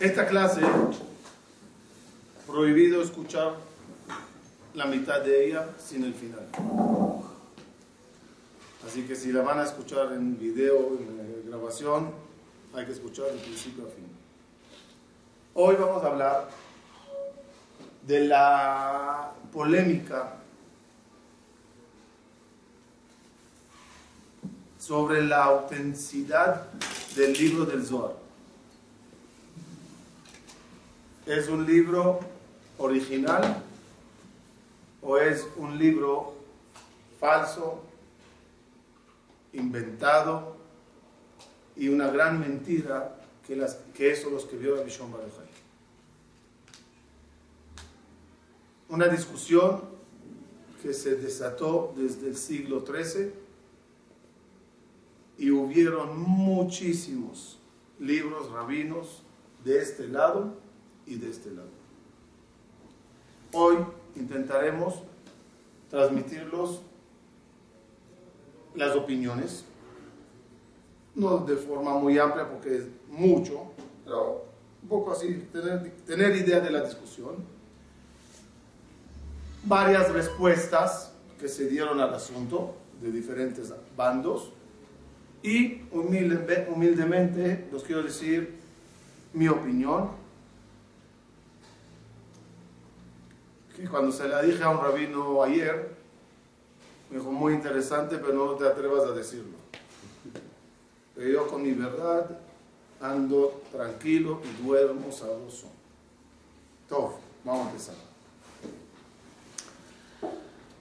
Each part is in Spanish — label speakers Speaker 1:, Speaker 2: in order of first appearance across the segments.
Speaker 1: Esta clase, prohibido escuchar la mitad de ella sin el final. Así que si la van a escuchar en video, en eh, grabación, hay que escuchar de principio a fin. Hoy vamos a hablar de la polémica sobre la autenticidad del libro del Zohar. ¿Es un libro original o es un libro falso, inventado y una gran mentira que, las, que eso lo escribió Abishon Baruchai? Una discusión que se desató desde el siglo XIII y hubieron muchísimos libros rabinos de este lado y de este lado. Hoy intentaremos transmitirlos las opiniones, no de forma muy amplia porque es mucho, pero un poco así, tener, tener idea de la discusión. Varias respuestas que se dieron al asunto de diferentes bandos y humildemente los quiero decir mi opinión, que cuando se la dije a un rabino ayer, me dijo muy interesante, pero no te atrevas a decirlo. Pero yo con mi verdad ando tranquilo y duermo sabroso. Todo, vamos a empezar.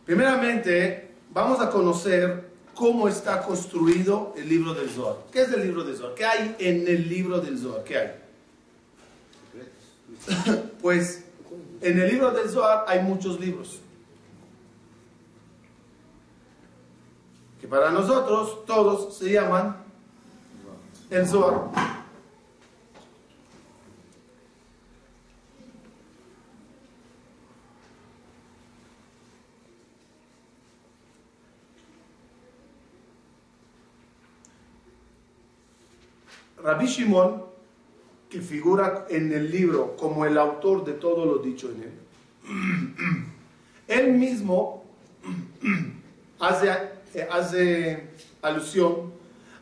Speaker 1: Primeramente, vamos a conocer cómo está construido el libro del Zohar. ¿Qué es el libro del Zohar? ¿Qué hay en el libro del Zohar? ¿Qué hay? pues en el libro del Zohar hay muchos libros. Que para nosotros todos se llaman el Zohar. Rabbi Shimon, que figura en el libro como el autor de todo lo dicho en él, él mismo hace, hace alusión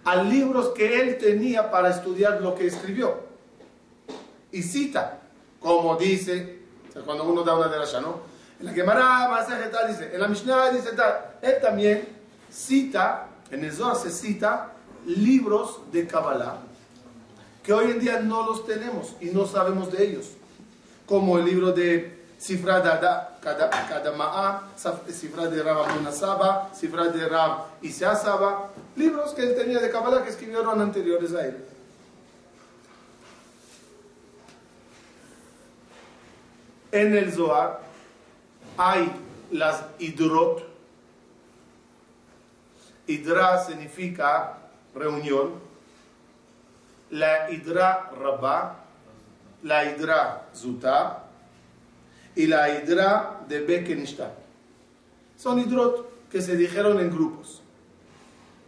Speaker 1: a libros que él tenía para estudiar lo que escribió. Y cita, como dice, cuando uno da una derasha, ¿no? En la Gemara, tal, dice, en la Mishnah dice tal. Él también cita, en el Zohar se cita libros de Kabbalah que hoy en día no los tenemos y no sabemos de ellos, como el libro de Sifra Kadama'a, Sifra de Rab Saba, Sifra de Rab Saba, libros que él tenía de Kabbalah que escribieron anteriores a él. En el Zohar hay las Idrot. Idra significa reunión la hidra rabá, la hidra zutá y la hidra de Bekenishta. Son hidrot que se dijeron en grupos.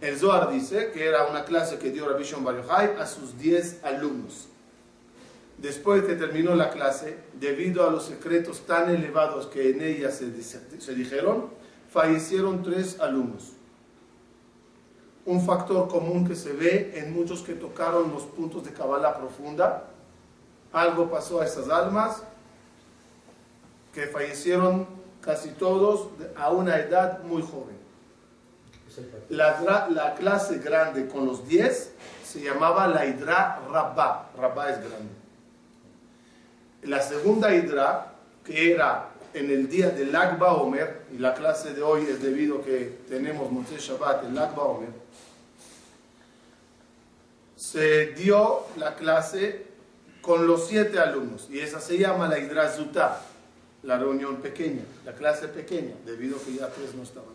Speaker 1: El Zohar dice que era una clase que dio Rabbi Shon Bar a sus 10 alumnos. Después que terminó la clase, debido a los secretos tan elevados que en ella se, se dijeron, fallecieron tres alumnos un factor común que se ve en muchos que tocaron los puntos de Kabbalah profunda. Algo pasó a esas almas que fallecieron casi todos a una edad muy joven. La, la clase grande con los 10 se llamaba la Hidra Rabba. Rabba es grande. La segunda Hidra, que era en el día del Agba Omer, y la clase de hoy es debido a que tenemos Moshe Shabbat, el Agba Omer, se dio la clase con los siete alumnos y esa se llama la Hidrazuta, la reunión pequeña, la clase pequeña, debido a que ya tres no estaban.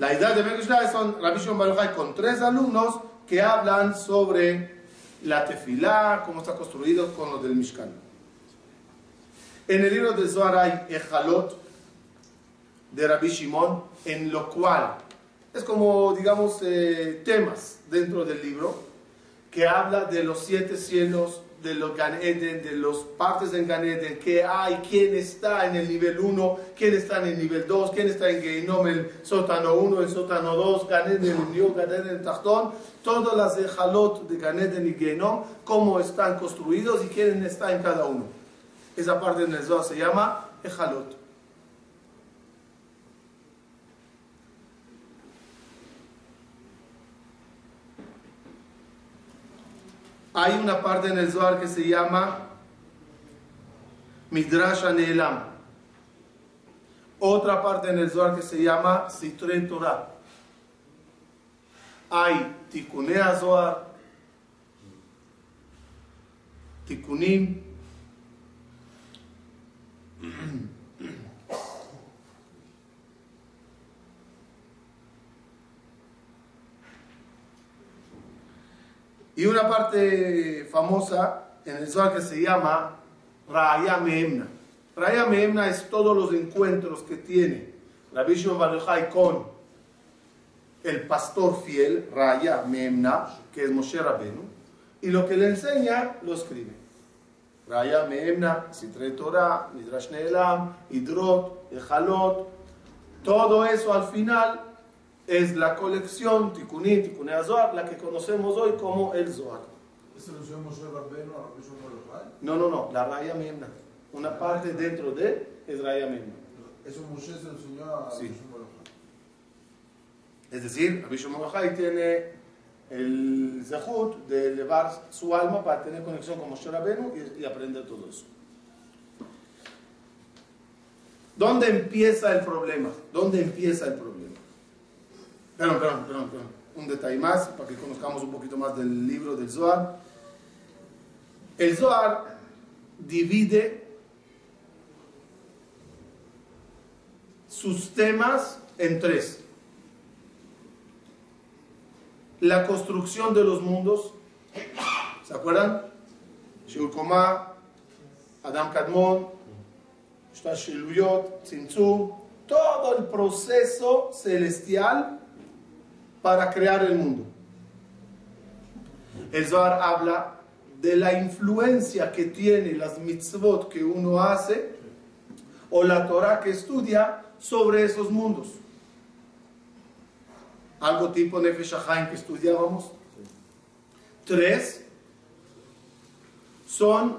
Speaker 1: La idea de Megushlai son Rabbi Shimon con tres alumnos que hablan sobre la tefilá, cómo está construido con lo del Mishkan. En el libro de Zohar hay Ejalot, de Rabbi Shimon, en lo cual es como, digamos, eh, temas dentro del libro que habla de los siete cielos, de los Gan Eden, de las partes en Gan Eden, que hay, quién está en el nivel 1, quién está en el nivel 2, quién está en Geinom, el sótano 1, el sótano 2, Gan Eden, el Gan Eden, Tachtón, todas las Jalot de Gan Eden y Geinom, cómo están construidos y quién está en cada uno. Esa parte en el se llama Ejalot. Hay una parte en el Zohar que se llama Midrash Anelam. Otra parte en el Zohar que se llama Sitre Torah. Hay Tikunea Zohar, Tikunim, Y una parte famosa en el Zohar que se llama Raya Mehemna. Raya Mehemna es todos los encuentros que tiene Rabbi Shimon Bar con el pastor fiel, Raya Mehemna, que es Moshe Rabenu, y lo que le enseña lo escribe. Raya Mehemna, Sitre Torah, Midrash Neelam, Hidrot, Echalot, todo eso al final es la colección Tikkunim, Tikkuné Zohar, la que conocemos hoy como el Zohar.
Speaker 2: ¿Eso lo enseñó Moshe Rabbeinu a Rabbi Shimon
Speaker 1: No, no, no, la Raya Memna. Una parte dentro de es Raya Memna.
Speaker 2: Eso Moshe se lo enseñó a
Speaker 1: Sí. Es decir, Rabbi Shimon Yochai tiene el zehut de elevar su alma para tener conexión con Moshe Rabbeinu y, y aprender todo eso. ¿Dónde empieza el problema? ¿Dónde empieza el problema? Perdón, perdón, perdón, perdón. Un detalle más para que conozcamos un poquito más del libro del Zohar. El Zohar divide sus temas en tres. La construcción de los mundos. ¿Se acuerdan? Shur Adam Kadmon, Shtashiluyot, Tzimtzum, todo el proceso celestial para crear el mundo. El Zohar habla de la influencia que tiene las mitzvot que uno hace o la Torah que estudia sobre esos mundos. Algo tipo Nefesh que estudiábamos. Tres son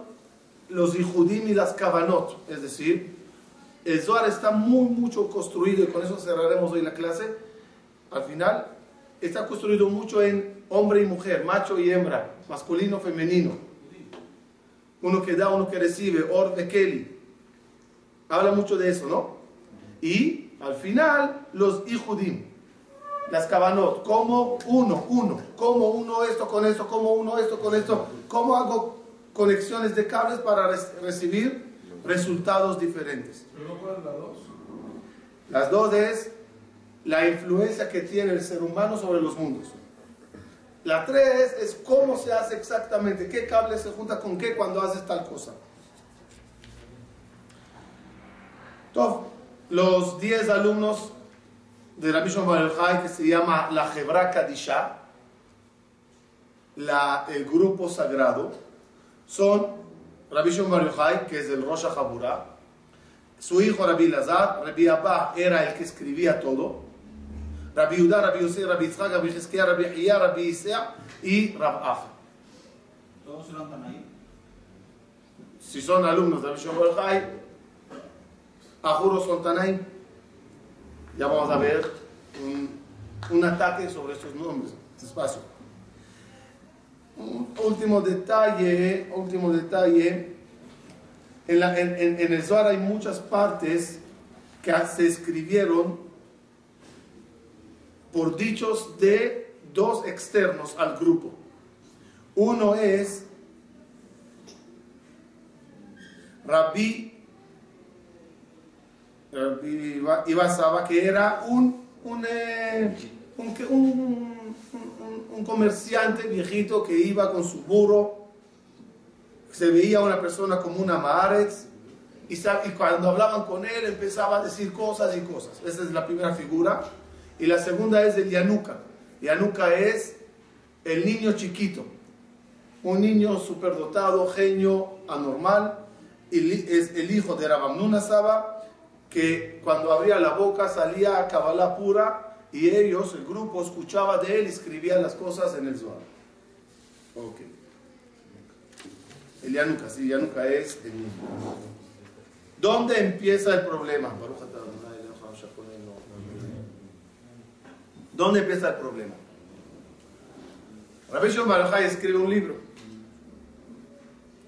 Speaker 1: los Ihudim y las Kavanot, es decir, el Zohar está muy mucho construido y con eso cerraremos hoy la clase. Al final, está construido mucho en hombre y mujer, macho y hembra, masculino, femenino. Uno que da, uno que recibe, Or de Kelly. Habla mucho de eso, ¿no? Y al final, los Ihudim, las Kabanot, como uno, uno, como uno esto con esto, como uno esto con esto, cómo hago conexiones de cables para re- recibir resultados diferentes.
Speaker 2: ¿Pero cuál es la dos?
Speaker 1: Las dos es la influencia que tiene el ser humano sobre los mundos. La tres es cómo se hace exactamente, qué cable se junta con qué cuando haces tal cosa. Entonces, los 10 alumnos de Rabbi Shimon Bar Yochai, que se llama la Hebra Kadisha, la, el grupo sagrado, son Rabbi Shimon Bar Yochai, que es el Rosh HaChabura, su hijo Rabbi Lazar, Rabbi Abba era el que escribía todo, Rabbi Yehuda, Rabbi Yosef, Rabbi Yitzhak, Rabbi Hezkiah, Rabbi Hiyah, Rabbi Isea y Rab Afa.
Speaker 3: Todos eran tan ahí.
Speaker 1: Si son alumnos de Rabbi Shimon Bar Yochai, a juro son Tanaim. Ya vamos a ver un, un ataque sobre estos nombres, despacio. Un último detalle, último detalle. En, la- en- en- en el Zohar hay muchas partes que se escribieron por dichos de dos externos al grupo. Uno es Rabbi, Rabbi Iba- Iba Saba, que era eh, un, un- un- comerciante viejito que iba con su burro, se veía una persona como una Maaretz, y, y cuando hablaban con él empezaba a decir cosas y cosas. Esa es la primera figura. Y la segunda es el Yanuka. Yanuka es el niño chiquito, un niño superdotado, genio, anormal, y es el hijo de Rabamnuna Saba, que cuando abría la boca salía a Kabbalah pura, y ellos, el grupo, escuchaba de él y escribía las cosas en el Zohar. Ok. El Yanuka, sí, Yanuka es el niño. ¿Dónde empieza el problema? Baruch ¿Dónde empieza el problema? Rabbi Shimon Bar Yochai escribe un libro.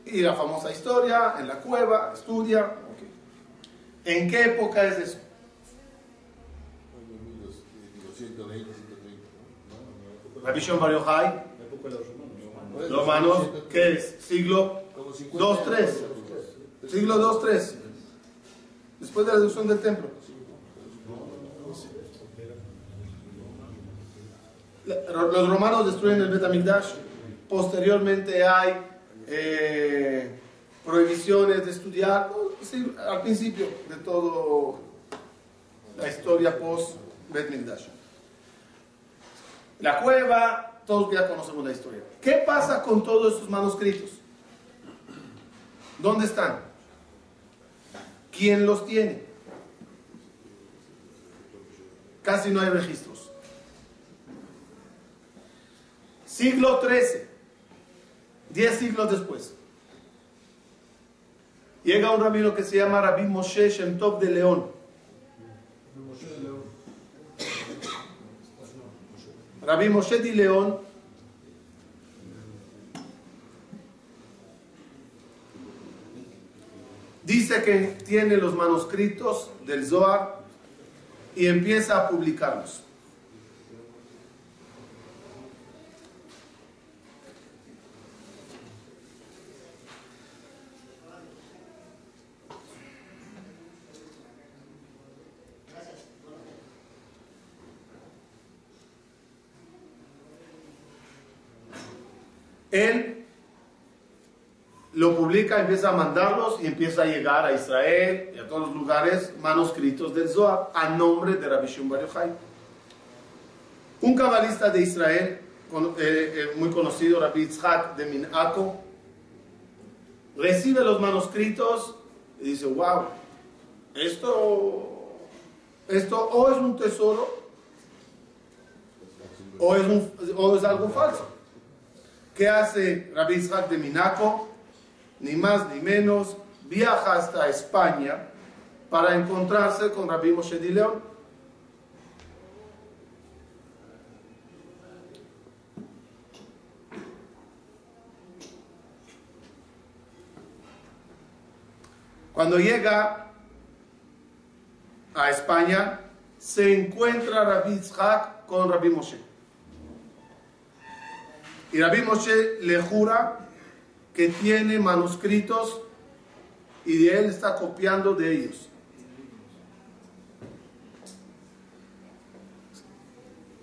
Speaker 1: Y la famosa historia, en la cueva, estudia. ¿En qué época es eso? Rabbi Shimon Bar Yochai, los romanos, ¿qué es? Siglo 2-3. Siglo 2-3. Después de la destrucción del templo. Los romanos destruyen el Betamigdash. Posteriormente hay eh, prohibiciones de estudiar. Al principio de todo la historia post Betamigdash. La cueva, todos ya conocemos la historia. ¿Qué pasa con todos esos manuscritos? ¿Dónde están? ¿Quién los tiene? Casi no hay registros. Siglo XIII, diez siglos después, llega un rabino que se llama Rabbi Moshe Shem Tov de León. Rabbi Moshe de León dice que tiene los manuscritos del Zohar y empieza a publicarlos. Él lo publica, empieza a mandarlos y empieza a llegar a Israel y a todos los lugares manuscritos del Zohar a nombre de Rabbi Shimon Bar Yochai. Un cabalista de Israel, eh, eh, muy conocido, Rabbi Yitzhak de Minaco, recibe los manuscritos y dice, wow, esto, esto o es un tesoro o es, o es algo falso. ¿Qué hace Rabbi Yitzhak de Minaco? Ni más ni menos, viaja hasta España para encontrarse con Rabbi Moshe de León. Cuando llega a España, se encuentra Rabbi Yitzhak con Rabbi Moshe. Y Rabbi Moshe le jura que tiene manuscritos y él está copiando de ellos.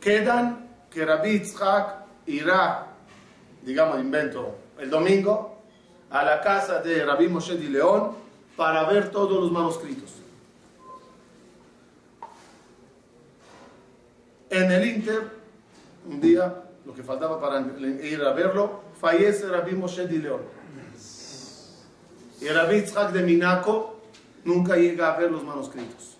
Speaker 1: Quedan que Rabbi Yitzhak irá, digamos, invento, el domingo a la casa de Rabbi Moshe de León para ver todos los manuscritos. En el Inter, un día, lo que faltaba para ir a verlo, fallece Rabbi Moshe de León. Y Rabbi de Minaco nunca llega a ver los manuscritos.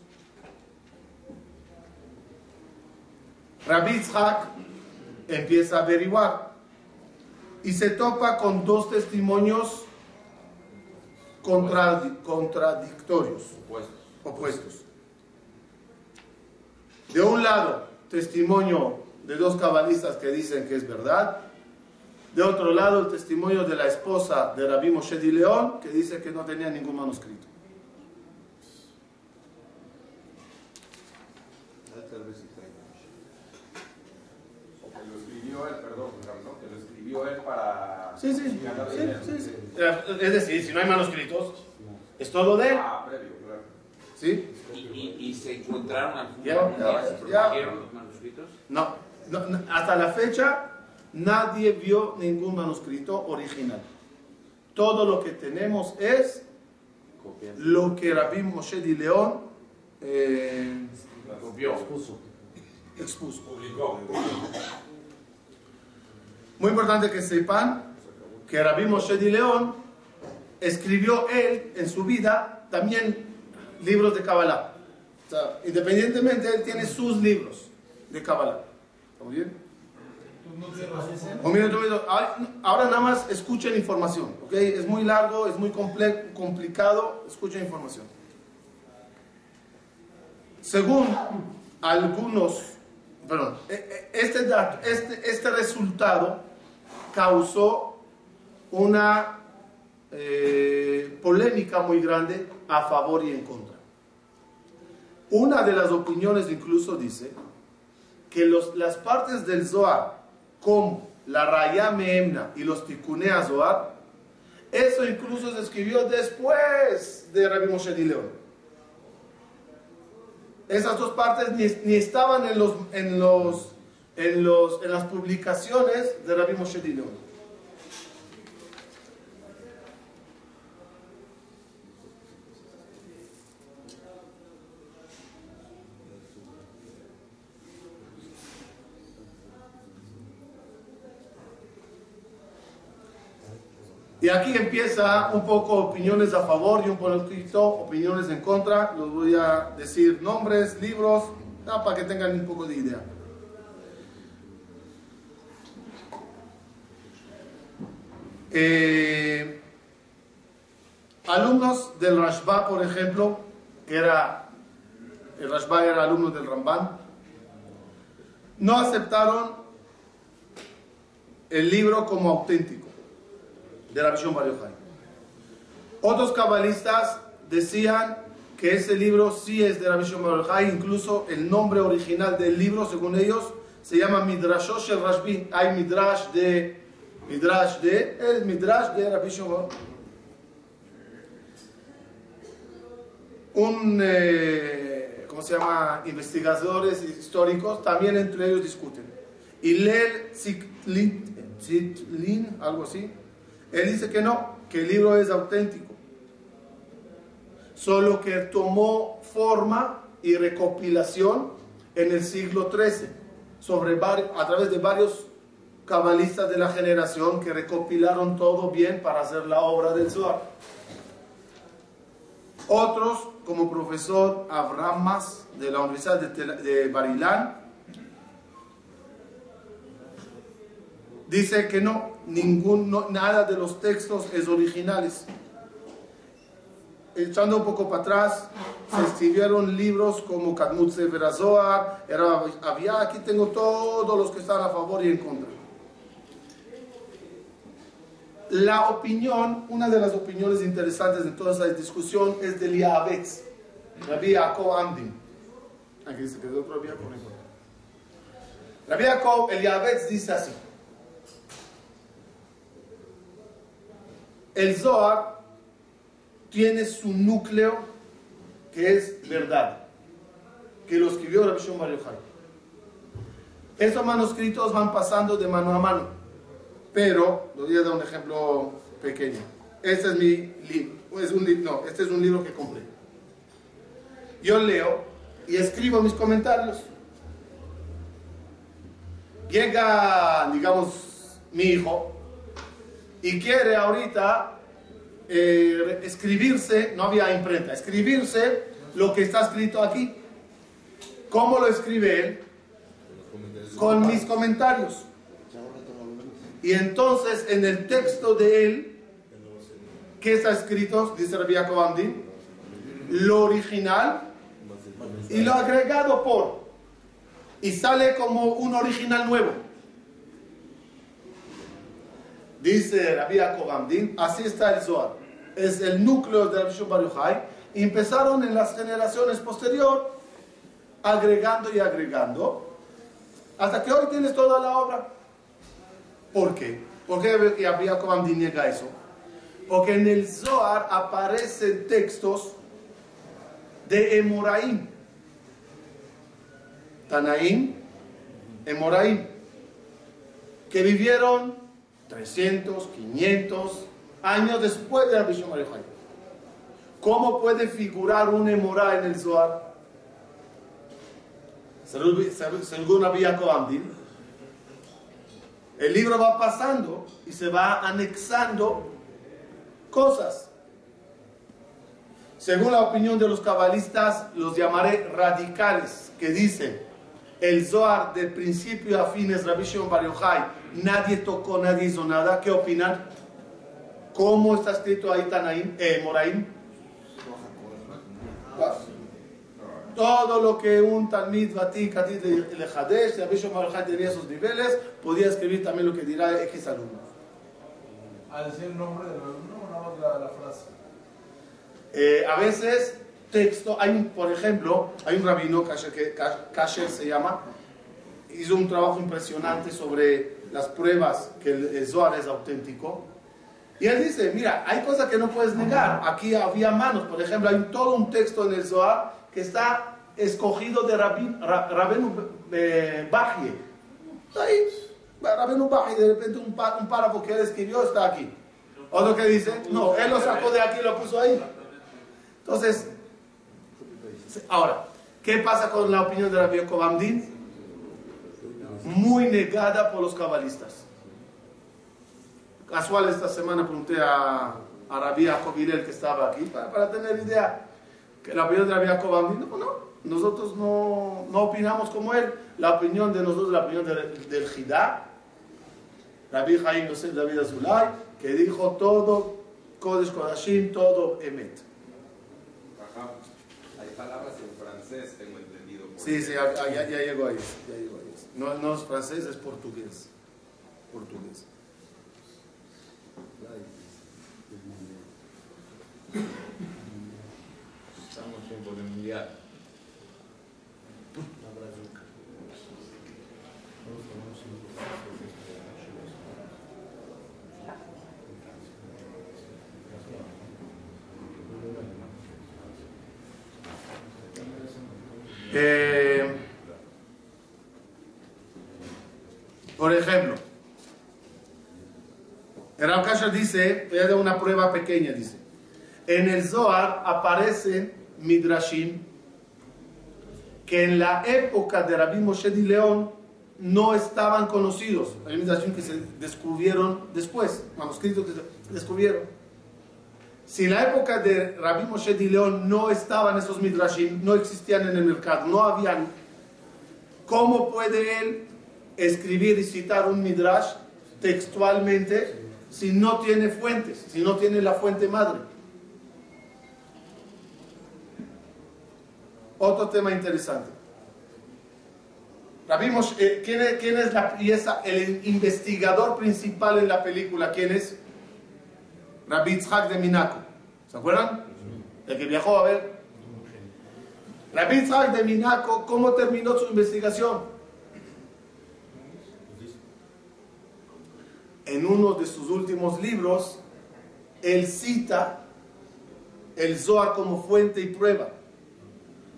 Speaker 1: Rabbi Yitzhak empieza a averiguar y se topa con dos testimonios contradi- contradictorios, opuestos. De un lado, testimonio de dos cabalistas que dicen que es verdad. De otro lado, el testimonio de la esposa de Rabbi Moshe de León, que dice que no tenía ningún manuscrito.
Speaker 4: O que lo escribió él, perdón, ¿no? Que lo escribió él para...
Speaker 1: Sí, sí, sí, sí, sí. Es decir, si no hay manuscritos, es todo de él.
Speaker 4: Ah, previo, claro.
Speaker 1: ¿Sí?
Speaker 5: ¿Y, y, y se encontraron al
Speaker 1: Ya, ya,
Speaker 5: ¿Se
Speaker 1: ya.
Speaker 5: protegieron los manuscritos?
Speaker 1: No, hasta la fecha nadie vio ningún manuscrito original. Todo lo que tenemos es lo que Rabbi Moshe de León eh,
Speaker 4: Copió.
Speaker 1: expuso.
Speaker 4: Publicó.
Speaker 1: Muy importante que sepan que Rabbi Moshe Di León escribió él en su vida también libros de Kabbalah. O sea, independientemente, él tiene sus libros de Kabbalah. ¿Estamos bien? Un minuto, un minuto. Ahora ahora nada más escuchen información, ¿ok? Es muy largo, es muy comple- complicado, escuchen información. Según algunos, perdón, e- e- este, dato, este, este resultado causó una eh, polémica muy grande a favor y en contra. Una de las opiniones incluso dice que los- las partes del Zohar, como la Raya Meemna y los Tikunea Zohar, eso incluso se escribió después de Rabbi Moshe Di León. Esas dos partes ni, ni estaban en, los, en, los, en, los, en las publicaciones de Rabbi Moshe Di León. Y aquí empieza un poco opiniones a favor y un poquito opiniones en contra. Los voy a decir nombres, libros, para que tengan un poco de idea. Eh, alumnos del Rashba, por ejemplo, que era, el Rashba era alumno del Ramban, no aceptaron el libro como auténtico de la visión Bar. Otros cabalistas decían que ese libro sí es de la visión Bar incluso el nombre original del libro, según ellos, se llama Midrashosh el Rashbi. Hay Midrash de Midrash de el Midrash de Rabbi Shimon. Un eh, ¿cómo se llama? investigadores históricos también entre ellos discuten. Hillel Tzitlin, algo así, él dice que no, que el libro es auténtico, solo que tomó forma y recopilación en el siglo XIII, a través de varios cabalistas de la generación que recopilaron todo bien para hacer la obra del Zohar. Otros, como profesor Abraham Mas de la Universidad de, de Barilán, dice que no, ningún, no- nada de los textos es originales. Echando un poco para atrás, se escribieron libros como Kadmut Sefer era, había, aquí tengo todos los que están a favor y en contra. La opinión, una de las opiniones interesantes de toda esa discusión es de Liavetz, Rabbi Yaakov Amdin. Aquí se quedó otro no importa. Rabbi el Liavetz dice así. El Zohar tiene su núcleo que es verdad, que lo escribió Rabbi Shimon Bar Yochai. Estos manuscritos van pasando de mano a mano, pero les voy a dar un ejemplo pequeño. Este es mi libro, un li- no, este es un libro que compré. Yo leo y escribo mis comentarios. Llega, digamos, mi hijo y quiere ahorita eh, escribirse, no había imprenta, escribirse lo que está escrito aquí. ¿Cómo lo escribe él? Con mis comentarios. Y entonces en el texto de él, ¿qué está escrito? Dice Rabbi Amdi, lo original y lo agregado por. Y sale como un original nuevo. Dice Rabbi Yaakov así está el Zohar. Es el núcleo de Rabbi Shimon Bar Yochai. Y empezaron en las generaciones posteriores agregando y agregando hasta que hoy tienes toda la obra. ¿Por qué? ¿Por qué Rabbi Yaakov niega eso? Porque en el Zohar aparecen textos de Emoraim. Tanaim, Emoraim, que vivieron 300, 500 años después de Rabbi Shimon Bar Yochai. ¿Cómo puede figurar un Emorá en el Zohar? según Yaakov Amdin, el libro va pasando y se va anexando cosas. Según la opinión de los cabalistas, los llamaré radicales, que dicen, el Zohar de principio a fin es Rabbi Shimon Bar nadie tocó, nadie hizo nada. ¿Qué opinan? ¿Cómo está escrito ahí Tanaim, eh, Moraim? Todo lo que un Talmid Batik Katit le Hadesh, Rabbi Shimon Bar Yochai tenía sus niveles, podía escribir también lo que dirá X alumno.
Speaker 2: A decir el nombre del alumno o nada más la, la frase.
Speaker 1: Eh, a veces texto, hay un, por ejemplo, hay un rabino, Kasher, que- Ka- Kasher se llama, hizo un trabajo impresionante sobre las pruebas que el, Zohar es auténtico. Y él dice, mira, hay cosas que no puedes negar. Aquí había manos, por ejemplo, hay todo un texto en el Zohar que está escogido de Rabenu eh, Bajie. Ahí, Rabenu Bajie, de repente un, párrafo que él escribió está aquí. Otro que dice, no, él lo sacó de aquí y lo puso ahí. Entonces, ahora, ¿qué pasa con la opinión de Rabbi Yaakov Amdin? Muy negada por los cabalistas. Casual esta semana pregunté a, a Rabbi Hillel, que estaba aquí para, para tener idea que la opinión de Rabbi Amdin, no, no, nosotros no, no opinamos como él. La opinión de nosotros la opinión del, del Jidá, Rabbi Jaim Yosef David Azulay, que dijo todo, Kodesh Kodashim, todo Emet.
Speaker 4: Ajá. Hay palabras en francés, tengo entendido.
Speaker 1: Sí, sí, ya, ya, ya llegó ahí. Ya llegó. No, no es francés, es portugués. Portugués.
Speaker 5: Estamos en tiempo de mundial.
Speaker 1: Eh, por ejemplo, el Rav dice, voy a dar una prueba pequeña, dice, en el Zohar aparecen Midrashim que en la época de Rabbi Moshe Di León no estaban conocidos. Hay Midrashim que se descubrieron después, manuscritos que se descubrieron. Si en la época de Rabbi Moshe Di León no estaban esos midrashim, no existían en el mercado, no habían, ¿cómo puede él escribir y citar un midrash textualmente si no tiene fuentes, si no tiene la fuente madre? Otro tema interesante. Moshe- eh, ¿quién, es, quién es la pieza, el investigador principal en la película? ¿Quién es? Rabbi Yitzhak de Minaco. ¿Se acuerdan? El que viajó a ver. Rabbi Yitzhak de Minaco, ¿cómo terminó su investigación? En uno de sus últimos libros, él cita el Zohar como fuente y prueba.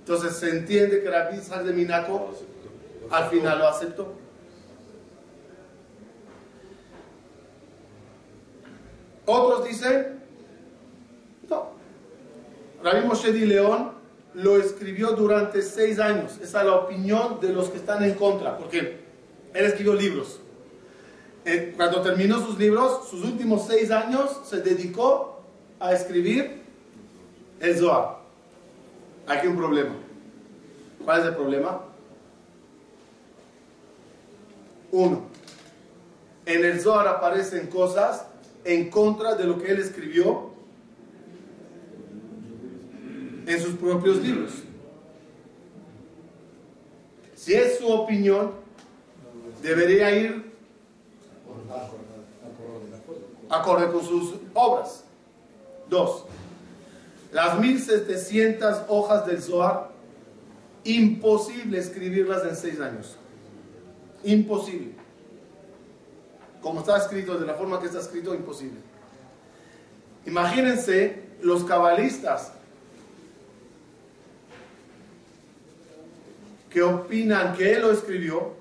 Speaker 1: Entonces se entiende que Rabbi Yitzhak de Minaco al final lo aceptó. Otros dicen, no. Rabbi Moshe Di León lo escribió durante seis años. Esa es la opinión de los que están en contra, porque él escribió libros. Eh, Cuando terminó sus libros, sus últimos seis años se dedicó a escribir el Zohar. Aquí un problema. ¿Cuál es el problema? Uno, en el Zohar aparecen cosas en contra de lo que él escribió en sus propios libros. Si es su opinión, debería ir acorde con sus obras. Dos, las 1700 hojas del Zohar, imposible escribirlas en seis años. Imposible. Como está escrito, de la forma que está escrito, imposible. Imagínense los cabalistas que opinan que él lo escribió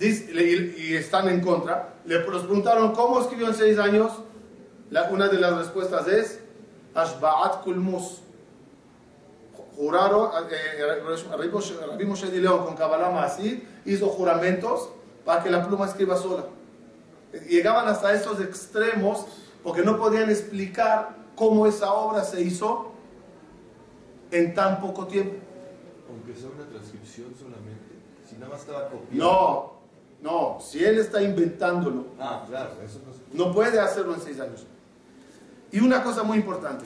Speaker 1: y, están en contra. Le preguntaron cómo escribió en seis años. Una de las respuestas es Ashba'at Kulmus. juraron, eh, Rabbi Moshe- Rabbi Moshe de León con Kabbalah Maasid hizo juramentos para que la pluma escriba sola. Llegaban hasta estos extremos porque no podían explicar cómo esa obra se hizo en tan poco tiempo.
Speaker 6: Aunque sea una transcripción solamente. Si nada más estaba copiando.
Speaker 1: No, no, si él está inventándolo,
Speaker 6: Ah, claro, eso no
Speaker 1: puede hacerlo en seis años. Y una cosa muy importante,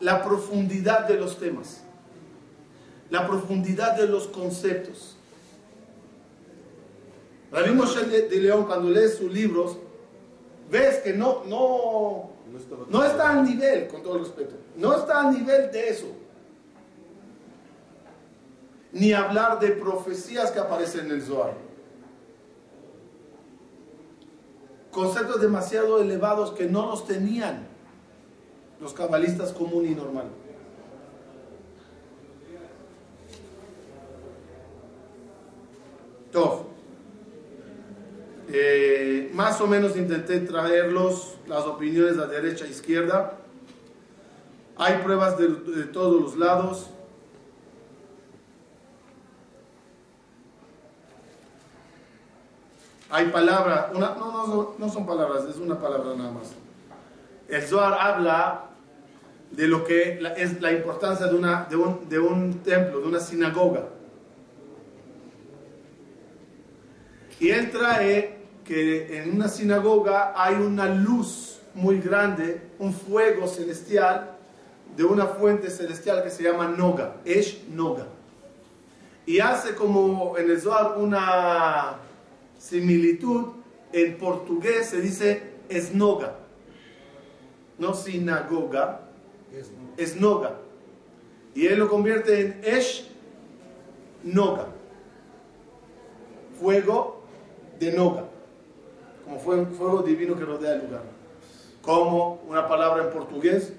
Speaker 1: la profundidad de los temas, la profundidad de los conceptos. Rabbi Moshe de León, cuando lees sus libros, ves que no, no,
Speaker 6: no
Speaker 1: está a nivel, con todo respeto, no está a nivel de eso. Ni hablar de profecías que aparecen en el Zohar. Conceptos demasiado elevados que no los tenían los cabalistas común y normal. Tov. Eh, más o menos intenté traerlos las opiniones de derecha e izquierda. Hay pruebas de todos los lados. Hay palabras, no, no, no, son palabras, es una palabra nada más. El Zohar habla de lo que es la importancia de, una, de, un, de un templo, de una sinagoga. Y él trae que en una sinagoga hay una luz muy grande, un fuego celestial de una fuente celestial que se llama Noga, Esh Noga. Y hace como en el Zohar una similitud, en portugués se dice esnoga, no sinagoga, esnoga. Y él lo convierte en Esh Noga, fuego de Noga, como fue fuego divino que rodea el lugar. Como una palabra en portugués,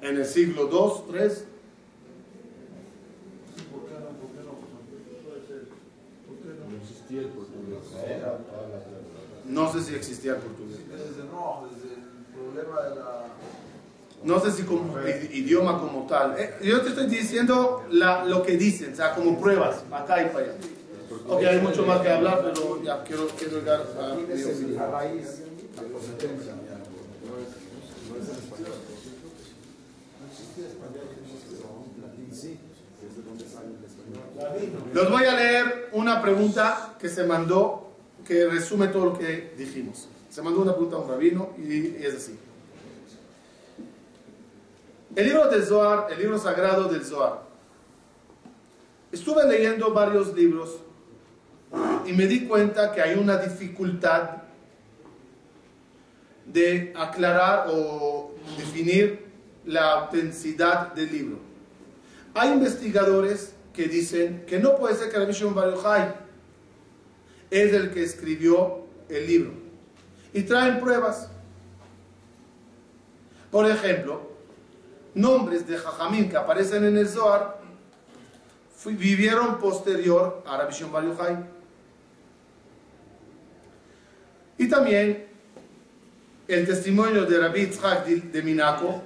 Speaker 1: en el siglo 2, 3,
Speaker 2: ¿Por qué no? ¿Por qué no? Puede ser. ¿Por qué no?
Speaker 6: No existía el portugués.
Speaker 1: no sé si existía el portugués.
Speaker 2: Desde no, desde el problema de la.
Speaker 1: No sé si como idioma como tal. Eh, yo te estoy diciendo la- lo que dicen, o sea, como pruebas, acá y para allá. Ok, hay mucho más que hablar, pero ya quiero, quiero llegar a.
Speaker 3: La raíz de la sentencia.
Speaker 1: Les voy a leer una pregunta que se mandó, que resume todo lo que dijimos. Se mandó una pregunta a un rabino y, y es así. El libro del Zohar, el libro sagrado del Zohar. Estuve leyendo varios libros y me di cuenta que hay una dificultad de aclarar o definir la autenticidad del libro. Hay investigadores que dicen que no puede ser que Rabbi Shimon Bar Yochai es el que escribió el libro. Y traen pruebas. Por ejemplo, nombres de Jajamín que aparecen en el Zohar vivieron posterior a Rabbi Shimon Bar Yochai. Y también el testimonio de Rabbi Yitzhak de, de Minaco,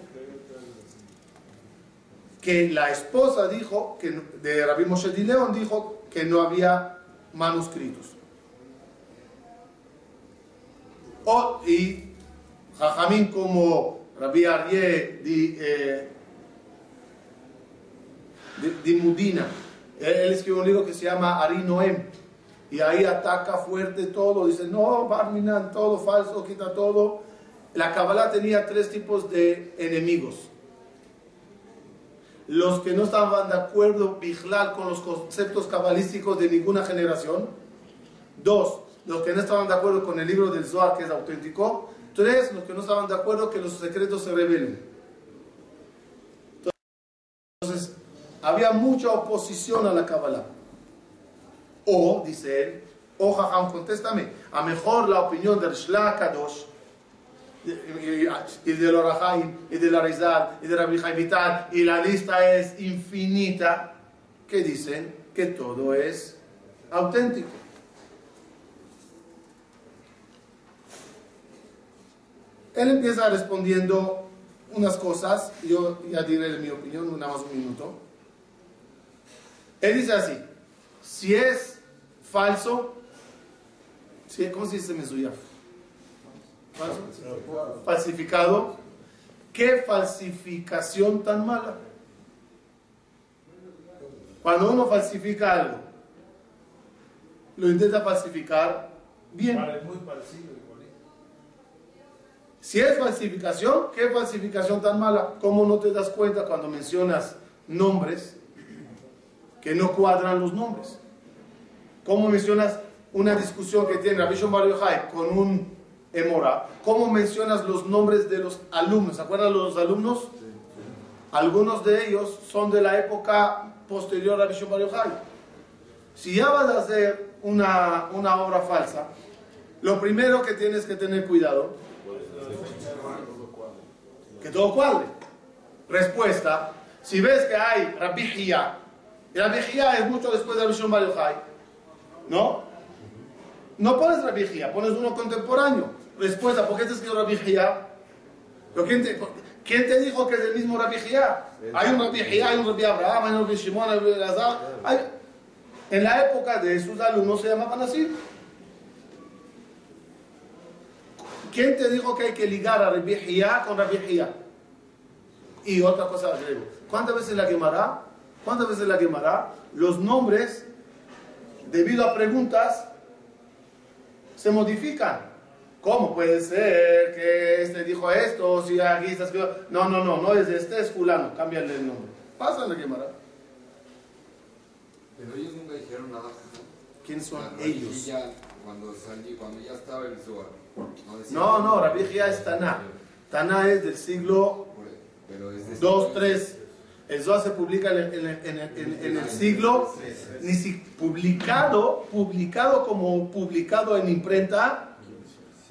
Speaker 1: que la esposa dijo, que, de Rabbi Moshe de León dijo que no había manuscritos. O, y Jajamín como Rabbi Aryeh de, eh, de, de Mudina, él, él escribió un libro que se llama Ari Noem, y ahí ataca fuerte todo, dice, no, Barminan, todo falso, quita todo. La Kabbalah tenía tres tipos de enemigos los que no estaban de acuerdo Bijlal con los conceptos cabalísticos de ninguna generación. Dos, los que no estaban de acuerdo con el libro del Zohar, que es auténtico. Tres, los que no estaban de acuerdo que los secretos se revelen. Entonces, había mucha oposición a la Kabbalah. O, dice él, o Jajam, contéstame, a mejor la opinión del Shla Kadosh, y de los Rahaim, y de la Rizal, y de Rabbi Vital, y la lista es infinita, que dicen que todo es auténtico. Él empieza respondiendo unas cosas, yo ya diré mi opinión, nada más un minuto. Él dice así, si es falso, si- ¿cómo se dice mezuyaf? Falso. Falsificado. ¿Qué falsificación tan mala? Cuando uno falsifica algo, lo intenta falsificar bien.
Speaker 2: Muy igualito.
Speaker 1: Si es falsificación, ¿qué falsificación tan mala? ¿Cómo no te das cuenta cuando mencionas nombres que no cuadran los nombres? ¿Cómo mencionas una discusión que tiene Rabbi Shimon Bar con un Emora? ¿Cómo mencionas los nombres de los alumnos? ¿Se acuerdan los alumnos? Algunos de ellos son de la época posterior a Bar Yochai. Si ya vas a hacer una, una obra falsa, lo primero que tienes que tener cuidado que todo cuadre. Respuesta, si ves que hay Rabbi Hiyá, y Rabbi Hiyá es mucho después de Bar Yochai, ¿no? No pones Rabbi pones uno contemporáneo. Respuesta, ¿por qué te escribió Rabbi Hiyá? ¿Pero quién, te, quién te dijo que es el mismo Rabbi Hiyá? Hay un Rabbi Hiyá, hay un Rabbi Abraham, hay un Rabbi Shimon, hay un Rabbi Elazar. Hay- En la época de sus alumnos se llamaban así. ¿Quién te dijo que hay que ligar a Rabbi Hiyá con Rabbi Hiyá? Y otra cosa agrego. ¿Cuántas veces la quemará? ¿Cuántas veces la quemará? Los nombres, debido a preguntas, se modifican. ¿Cómo puede ser que este dijo esto? Si aquí está escrito. No, no, no, no es este, es fulano. Cámbiale el nombre. Pasa la quemará.
Speaker 5: Pero ellos nunca dijeron nada.
Speaker 1: ¿Quiénes son
Speaker 5: La
Speaker 1: ellos?
Speaker 5: Cuando, salí, cuando ya estaba el Zohar. No,
Speaker 1: No, no, Rabbi Hiyá es Taná. Taná es del siglo
Speaker 5: Pero es de
Speaker 1: 2, 3. El Zohar se publica en el, en el- en el- en- en el siglo, ni si publicado, publicado como publicado en imprenta,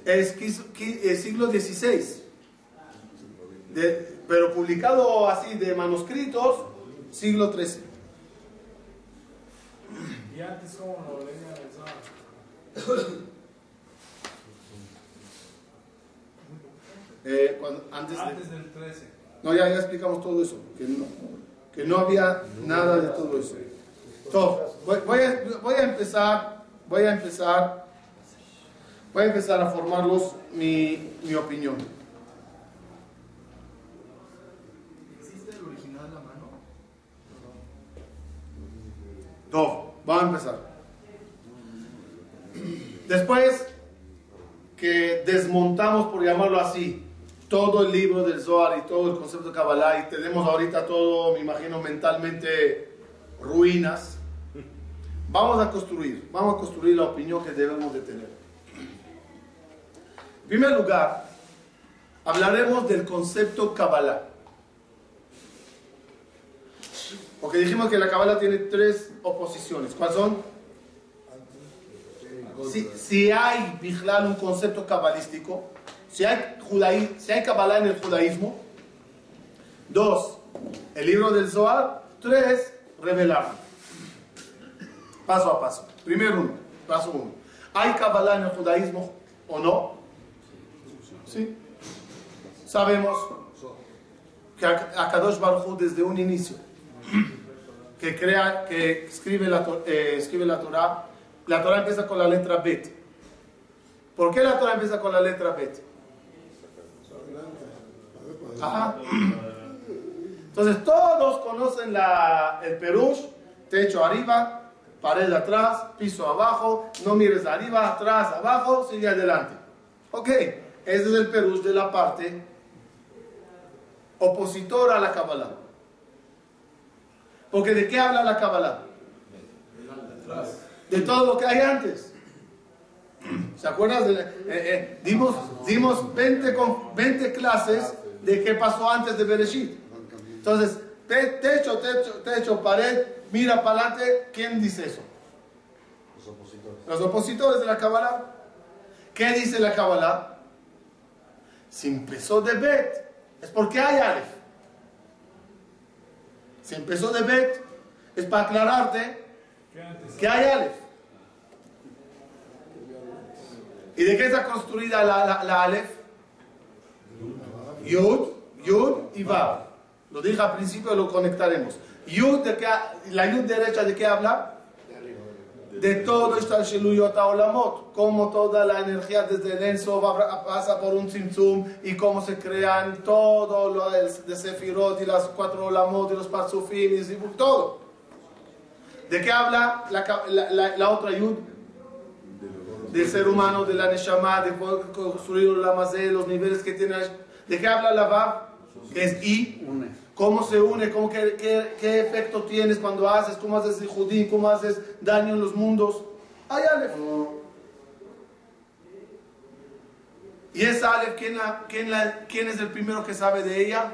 Speaker 1: es qui- el siglo XVI. De- pero publicado así de manuscritos, siglo XIII.
Speaker 2: Y antes, ¿cómo lo leían el?
Speaker 1: Eh, cuando- antes de-
Speaker 2: Antes del 13.
Speaker 1: No, ya, ya explicamos todo eso, que no, que no había nada de todo eso. Entonces, voy, voy a, voy a empezar, voy a empezar, voy a empezar a formarlos mi, mi opinión. ¿Existe el original a mano? No, vamos a empezar. Después que desmontamos, por llamarlo así, todo el libro del Zohar y todo el concepto de Kabbalah y tenemos ahorita todo, me imagino, mentalmente ruinas, vamos a construir, vamos a construir la opinión que debemos de tener. Primer lugar, hablaremos del concepto Kabbalah. Porque dijimos que la Kabbalah tiene tres oposiciones. ¿Cuáles son? Si, hay, Bijlal, un concepto cabalístico, si hay, judaí, si hay Kabbalah en el judaísmo, dos, el libro del Zohar, tres, revelarlo. Paso a paso. Primero uno, paso uno. ¿Hay Kabbalah en el judaísmo o no? Sí. Sabemos que Akadosh Baruj desde un inicio, que crea, que escribe la, eh, escribe la Torah, la Torah empieza con la letra Bet. ¿Por qué la Torah empieza con la letra Bet? Entonces todos conocen la, el Perush, techo arriba, pared atrás, piso abajo, no mires arriba, atrás, abajo, sigue adelante. Ok, ese es el Perush de la parte opositora a la Kabbalah. Porque ¿de qué habla la Kabbalah? De todo lo que hay antes. ¿Se acuerdan? De, eh, eh, dimos dimos 20, con, 20 clases de qué pasó antes de Bereshit. Entonces, te- techo, techo, techo, pared, mira para adelante, ¿quién dice eso?
Speaker 3: Los opositores.
Speaker 1: Los opositores de la Kabbalah. ¿Qué dice la Kabbalah? Si empezó de Bet, es porque hay Aleph. Si empezó de Bet, es para aclararte que hay Aleph. ¿Y de qué está construida la, la, Aleph? Yud, Yud y Vav. Lo dije al principio, lo conectaremos. Yud, de qué la Yud derecha, ¿de qué habla? De todo esta Shiluyot Olamot. Cómo toda la energía desde el Enso va- pasa por un Tzimtzum y cómo se crean todo lo de, Sefirot y las cuatro Olamot y los Parsufim y todo. ¿De qué habla la, otra Yud? Del ser humano, de la Neshama, de construir la Mazé, los niveles que tiene. ¿De qué habla la Vav? Es I. ¿Cómo se une? ¿Cómo, qué, qué, qué efecto tienes cuando haces? ¿Cómo haces el judín? ¿Cómo haces daño en los mundos? Hay Aleph. ¿Y esa Aleph quién, la- quién, la- quién es el primero que sabe de ella?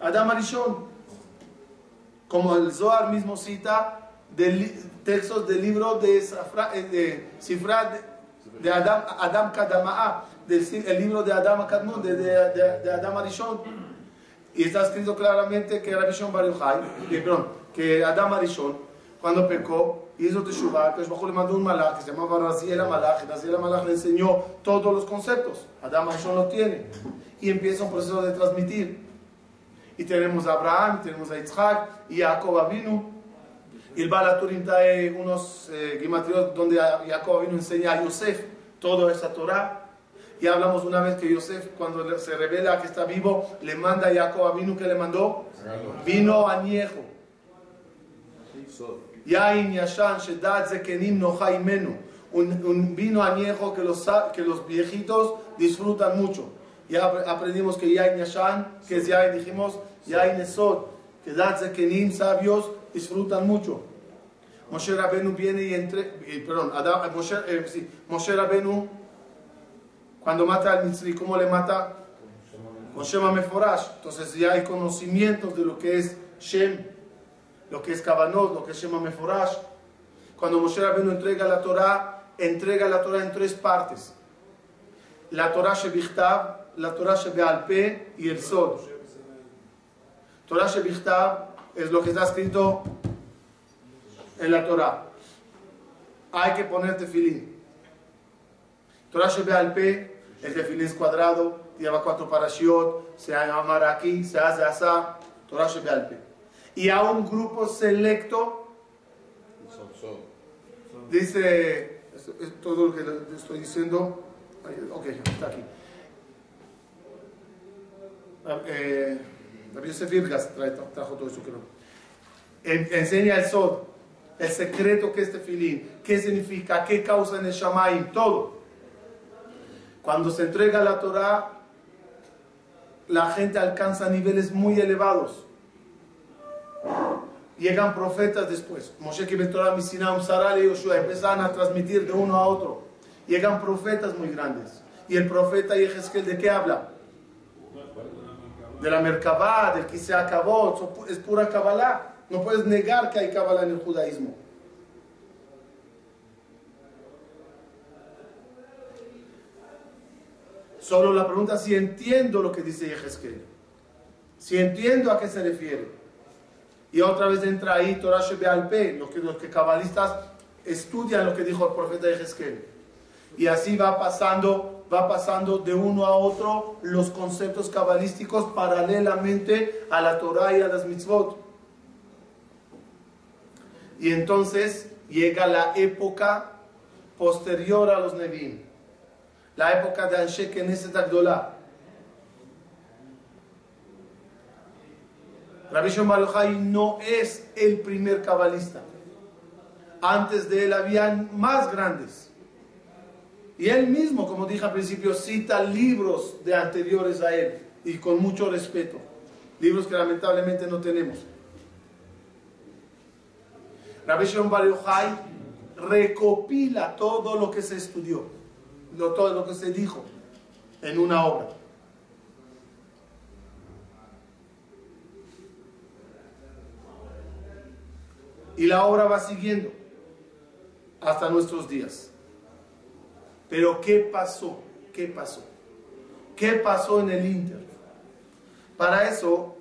Speaker 1: Adam Arishon. Como el Zohar mismo cita de textos del libro de, Safra- eh, de Sifra de, Adam, Adam Kadama'a, del el libro de Adam Kadmon, de, de, de- de Adam Arishon. Y está escrito claramente que Rabishon Bar Yochai, que, perdón, que Adam Arishon, cuando pecó, hizo Teshuvah, que Bajo le mandó un malach que se llamaba Raziel Malach, y Raziel Malach le enseñó todos los conceptos. Adam Arishon lo tiene. Y empieza un proceso de transmitir. Y tenemos a Abraham, tenemos a Isaac, y a Jacob Avinu. Y el Balaturim trae unos eh, donde Jacob Avinu enseña a Yosef toda esa Torah. Y hablamos una vez que Yosef, cuando se revela que está vivo, le manda a Jacob Avinu que le mandó vino añejo. Un, un vino añejo que los, que los viejitos disfrutan mucho. Ya ap- aprendimos que Yain Yashan, que es Yain, dijimos Yain Esod, que Dat Zekenim, sabios, disfrutan mucho. Moshe Rabenu viene y entre, eh, perdón, Adam- eh, Moshe, eh, sí, Moshe Rabenu, cuando mata al Mitzri, ¿cómo le mata? Con Shema Meforash. Entonces ya hay conocimientos de lo que es Shem, lo que es Kavanot, lo que es Shema Meforash. Cuando Moshe Rabbeinu entrega la Torah, entrega la Torah en tres partes. La Torah Shebichtav, la Torah Shebealpe y el Sod. Torah Shebichtav es lo que está escrito en la Torah. Hay que poner tefilín. Torah Shebealpe, el tefilín es cuadrado, lleva cuatro parashiot, se amarra aquí, se hace asá, Torah Shebealpe. Y a un grupo selecto Dice, es, todo lo que estoy diciendo. Ok, está aquí. Ah, Eh, Rabbi Yosef Virgas trajo todo eso, creo. En- enseña el Sod, el secreto que es tefilín, qué significa, qué causa en el Shamaim, todo. Cuando se entrega la Torah, la gente alcanza niveles muy elevados. Llegan profetas después. Moshe que Torah Misinam, Saral y Yoshua empiezan a transmitir de uno a otro. Llegan profetas muy grandes. Y el profeta Yehezkel, ¿de qué habla? De la Merkabah, del que se acabó. Es pura Kabbalah. No puedes negar que hay Kabbalah en el judaísmo. Solo la pregunta si entiendo lo que dice Yehezkel. Si entiendo a qué se refiere. Y otra vez entra ahí Torah Shebealpe, lo que los que cabalistas estudian lo que dijo el profeta de Jezquel. Y así va pasando, va pasando de uno a otro los conceptos cabalísticos paralelamente a la Torah y a las mitzvot. Y entonces llega la época posterior a los Nevim, la época de Anshe Knesset Agdolá. Rabbi Shimon no es el primer cabalista. Antes de él habían más grandes. Y él mismo, como dije al principio, cita libros de anteriores a él y con mucho respeto. Libros que lamentablemente no tenemos. Rabbi Shimon recopila todo lo que se estudió, lo- todo lo que se dijo en una obra. Y la obra va siguiendo hasta nuestros días. Pero ¿qué pasó? ¿Qué pasó? ¿Qué pasó en el Inter? Para eso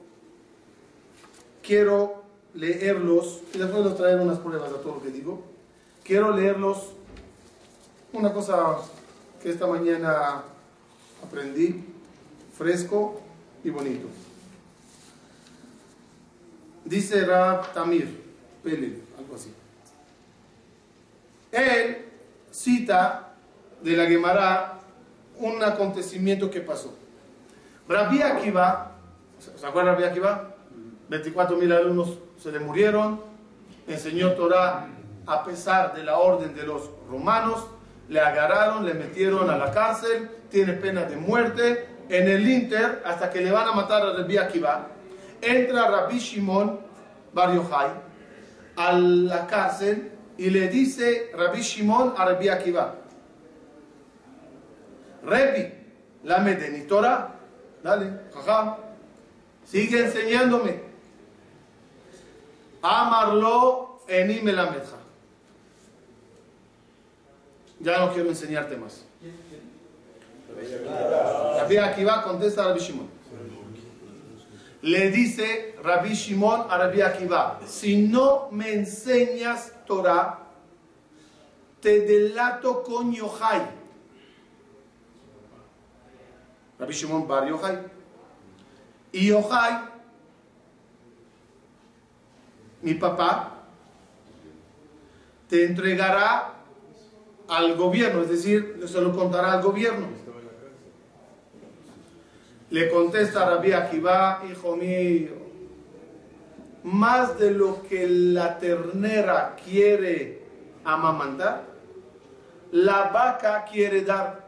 Speaker 1: quiero leerlos, y después les traer unas pruebas a todo lo que digo. Quiero leerlos una cosa que esta mañana aprendí, fresco, y bonito. Dice Rab Tamir, Pele, algo así. Él cita de la Gemara un acontecimiento que pasó. Rabbi Akiva, ¿se acuerdan de Rabbi Akiva? 24 mil alumnos se le murieron, enseñó Torah a pesar de la orden de los romanos, le agarraron, le metieron a la cárcel, tiene pena de muerte. En el Inter, hasta que le van a matar a Rabbi Akiva, entra Rabbi Shimon Bar Yochai a la cárcel y le dice Rabbi Shimon a Rabbi Akiva, Rebi, la medeni Torah, dale, jajam, sigue enseñándome. Amarlo eni melamedja. Ya no quiero enseñarte más. Rabbi Akiva contesta a Rabbi Shimon. Le dice Rabbi Shimon a Rabbi Akiva, si no me enseñas Torah, te delato con Yochai. Rabbi Shimon bar Yochai. Y Yochai, mi papá, te entregará al gobierno, es decir, se lo contará al gobierno. Le contesta Rabbi Akiva, hijo mío, más de lo que la ternera quiere amamantar, la vaca quiere dar.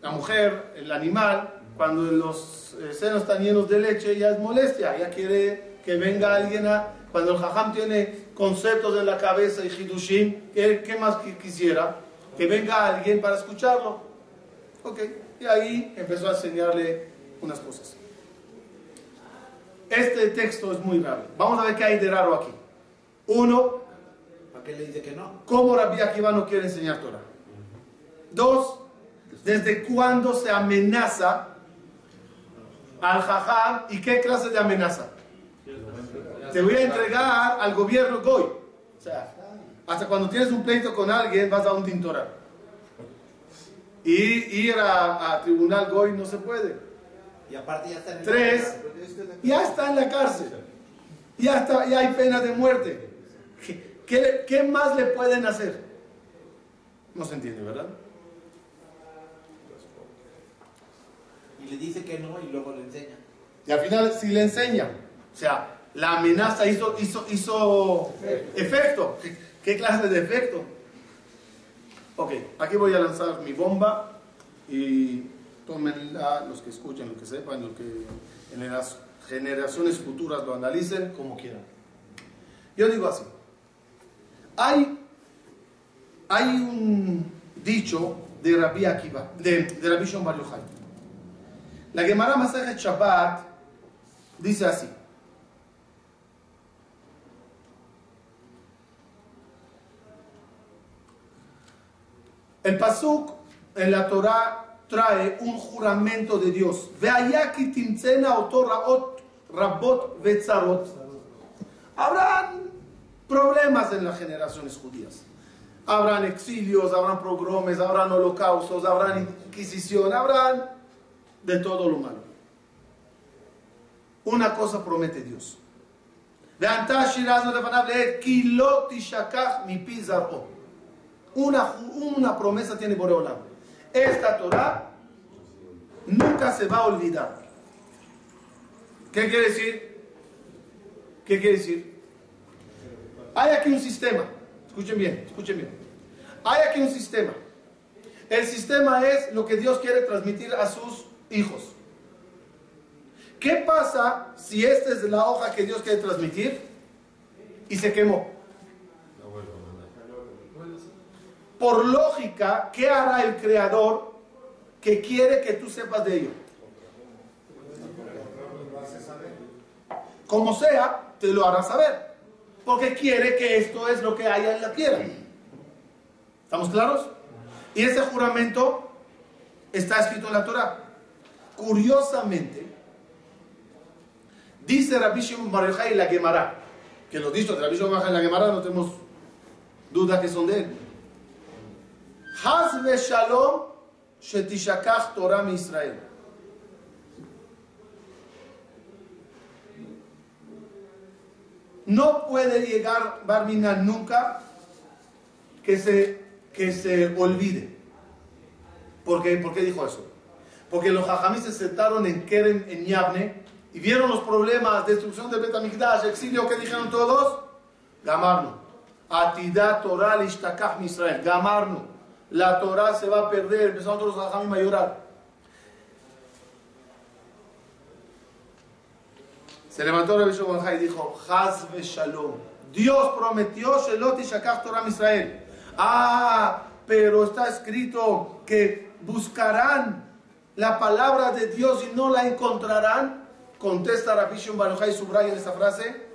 Speaker 1: La mujer, el animal, cuando los eh, senos están llenos de leche, ya es molestia, ya quiere que venga alguien a... Cuando el jajam tiene conceptos en la cabeza y hidushim, ¿qué, qué más qui- quisiera? Que venga alguien para escucharlo. Ok, y ahí empezó a enseñarle unas cosas. Este texto es muy raro. Vamos a ver qué hay de raro aquí. Uno,
Speaker 7: ¿Para qué le dice que no?
Speaker 1: cómo Rabbi Akiva no quiere enseñar Torah. Dos, desde cuándo se amenaza al jajam y qué clase de amenaza. Te voy a entregar al gobierno Goy. O sea, hasta cuando tienes un pleito con alguien vas a un tintora. Y ir a, a tribunal Goy no se puede.
Speaker 7: Y aparte ya está en.
Speaker 1: Tres, ya está en la cárcel. Ya, está, ya hay pena de muerte. ¿Qué, qué, qué más le pueden hacer? No se entiende, ¿verdad?
Speaker 7: Y le dice que no y luego le enseña.
Speaker 1: Y al final sí le enseña. O sea, la amenaza hizo, hizo, hizo efecto. ¿Qué, clase de efecto? Ok, aquí voy a lanzar mi bomba y tómenla los que escuchen, los que sepan, los que en las generaciones futuras lo analicen como quieran. Yo digo así. Hay, hay un dicho de Rabbi Akiva, de, de Rabbi Shon Bar Yochai. La Gemara Masajet Shabbat dice así. El pasuk en la Torah trae un juramento de Dios. Habrán problemas en las generaciones judías. Habrán exilios, habrán pogromes, habrán holocaustos, habrán inquisición, habrán de todo lo malo. Una cosa promete Dios. Una, una promesa tiene Boreolam. Esta Torah nunca se va a olvidar. ¿Qué quiere decir? ¿Qué quiere decir? Hay aquí un sistema. Escuchen bien, escuchen bien. Hay aquí un sistema. El sistema es lo que Dios quiere transmitir a sus hijos. ¿Qué pasa si esta es la hoja que Dios quiere transmitir y se quemó? Por lógica, ¿qué hará el creador que quiere que tú sepas de ello? Como sea, te lo hará saber. Porque quiere que esto es lo que haya en la tierra. ¿Estamos claros? Y ese juramento está escrito en la Torah. Curiosamente, dice Rabbi Shimon Bar Yochai en la Gemara, que los dichos de Rabbi Shimon en la Gemara no tenemos duda que son de él. Shalom Israel. No puede llegar Barmina nunca que se, que se olvide. ¿Por qué? ¿Por qué dijo eso? Porque los jajamí se sentaron en Kerem, en Yavne, y vieron los problemas, destrucción de Betamigdash, exilio, que dijeron todos? Gamarno. Gamarno. La Torah se va a perder. Empezaron a llorar. Se levantó Rabbi Shimon y dijo, Haz Shalom. Dios prometió Shelot y Shakach Torah Israel. Ah, pero está escrito que buscarán la palabra de Dios y no la encontrarán. Contesta Rabbi Shimon Bar Yochai, subraya en esta frase.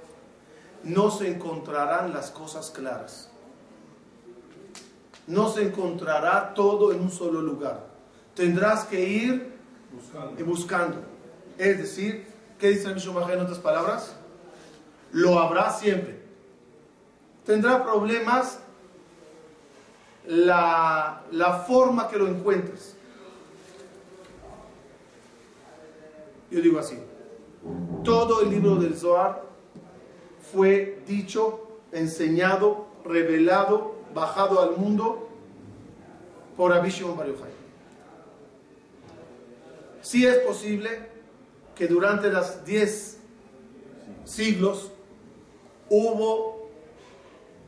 Speaker 1: No se encontrarán las cosas claras. No se encontrará todo en un solo lugar. Tendrás que ir
Speaker 2: Buscando.
Speaker 1: buscando. Es decir, ¿qué dice el Mishumaj en otras palabras? Lo habrá siempre. Tendrá problemas la, la forma que lo encuentres. Yo digo así. Todo el libro del Zohar fue dicho, enseñado, revelado, bajado al mundo por Abishimon Bar Yochai. Sí es posible que durante las 10 siglos hubo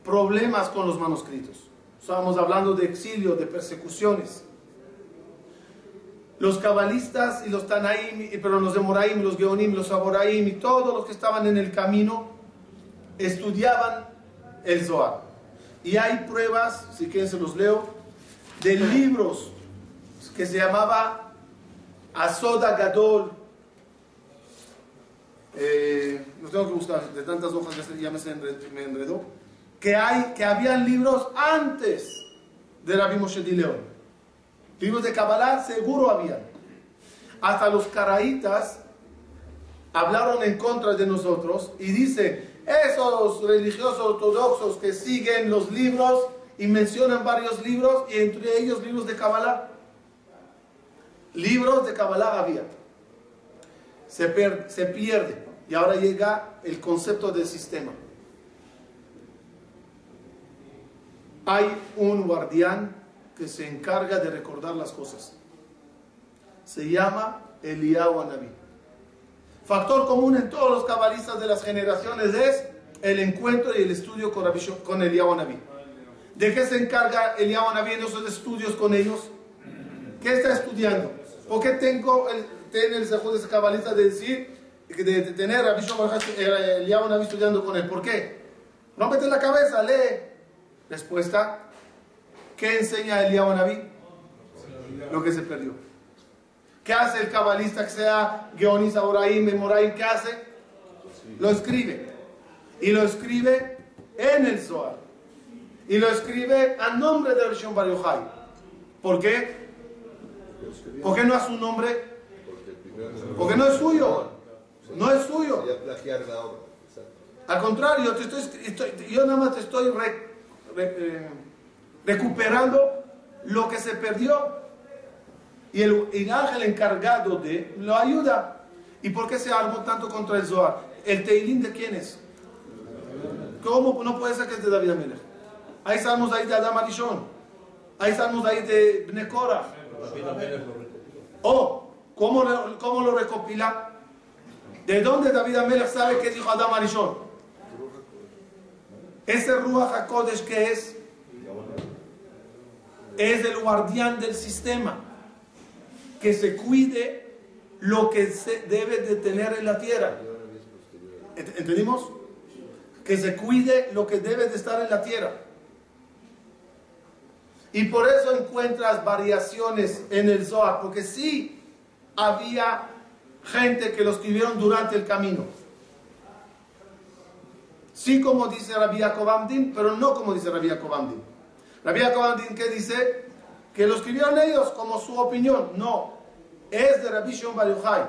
Speaker 1: problemas con los manuscritos. Estábamos hablando de exilio, de persecuciones. Los cabalistas y los Tanaim, pero los de Moraim, los Geonim, los Aboraim y todos los que estaban en el camino estudiaban el Zohar. Y hay pruebas, si quieren se los leo, de libros que se llamaba Asoda Gadol. Eh, tengo que buscar, de tantas hojas ya, me, me enredó. Que, hay, que habían libros antes de Rabbi Moshe Di León. Libros de Kabbalah seguro habían. Hasta los caraítas hablaron en contra de nosotros y dicen, esos religiosos ortodoxos que siguen los libros y mencionan varios libros y entre ellos libros de Kabbalah. Libros de Kabbalah había. Se, per- se pierde y ahora llega el concepto del sistema. Hay un guardián que se encarga de recordar las cosas. Se llama Eliyahu Anabí. Factor común en todos los cabalistas de las generaciones es el encuentro y el estudio con, con Eliyahu Anabí. ¿De qué se encarga Eliyahu Anabí en esos estudios con ellos? ¿Qué está estudiando? ¿Por qué tengo el, tiene el sejud de ese cabalista de decir, de, de tener a eh, Eliyahu Anabí estudiando con él? ¿Por qué? Rómpete la cabeza, lee. Respuesta, ¿qué enseña Eliyahu Anabí? Lo que se perdió. ¿Qué hace el cabalista que sea Geonis, Aboraim, Memoraim? ¿Qué hace? Lo escribe. Y lo escribe en el Zohar. Y lo escribe a nombre de Rishon Bar. ¿Por qué? ¿Por qué no a su nombre? Porque no es suyo. No es suyo. Al contrario, te estoy, estoy- yo nada más te estoy re- re- eh, recuperando lo que se perdió. Y el, el ángel encargado de lo ayuda. ¿Y por qué se armó tanto contra el Zohar? ¿El Teilín de quién es? ¿Cómo no puede ser que es de David Amelech? Ahí estamos ahí de Adam Arishon. Ahí estamos ahí de Bnei Korah. Oh, ¿cómo, lo- ¿cómo lo recopila? ¿De dónde David Amelech sabe qué dijo Adam Arishon? Ese Ruach HaKodesh que es, es el guardián del sistema, que se cuide lo que se debe de tener en la tierra. ¿Ent- ¿Entendimos? Que se cuide lo que debe de estar en la tierra. Y por eso encuentras variaciones en el Zohar, porque sí había gente que lo escribieron durante el camino. Sí como dice Rabbi Yaakov pero no como dice Rabbi Yaakov. Rabbi Yaakov que dice que lo escribieron ellos como su opinión. No, es de Rabbi Shimon Bar Yochai.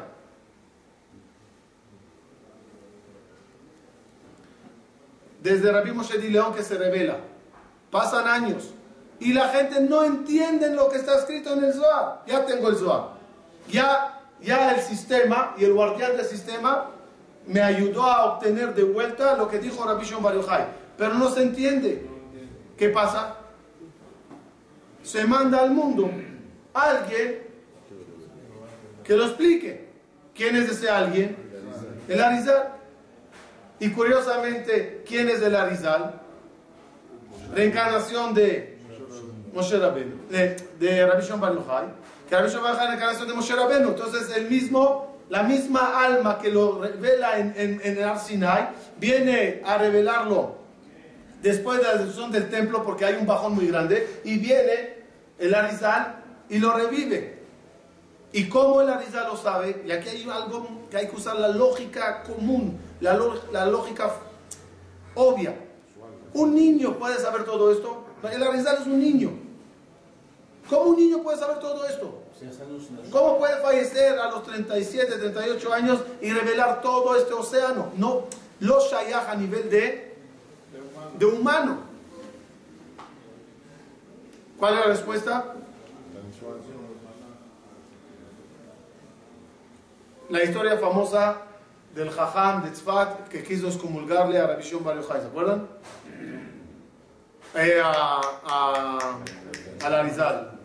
Speaker 1: Desde Rabbi Moshe Di León que se revela. Pasan años. Y la gente no entiende lo que está escrito en el Zohar. Ya tengo el Zohar. Ya, ya el sistema y el guardián del sistema me ayudó a obtener de vuelta lo que dijo Rabbi Shimon Bar Yochai. Pero no se entiende. ¿Qué pasa? Se manda al mundo alguien que lo explique. ¿Quién es ese alguien? El Arizal. Y curiosamente, ¿quién es el Arizal? Reencarnación de Moshe Rabbeinu, de, Rabbi Shimon Bar Yochai, que Rabbi Shimon Bar Yochai es de Moshe Rabbeinu. Entonces, el mismo, la misma alma que lo revela en, en, el Ar Sinai, viene a revelarlo después de la destrucción del templo, porque hay un bajón muy grande, y viene el Arizal y lo revive. ¿Y cómo el Arizal lo sabe? Y aquí hay algo que hay que usar la lógica común, la, lógica obvia. ¿Un niño puede saber todo esto? El Arizal es un niño. ¿Cómo un niño puede saber todo esto? ¿Cómo puede fallecer a los 37, 38 años y revelar todo este océano? No, lo shayach a nivel de, de humano. ¿Cuál es la respuesta? La historia famosa del Jajam de Tzfat que quiso excomulgarle a Rabbi Shimon Bar Yochai, ¿se acuerdan? Eh, a, a, al Arizal.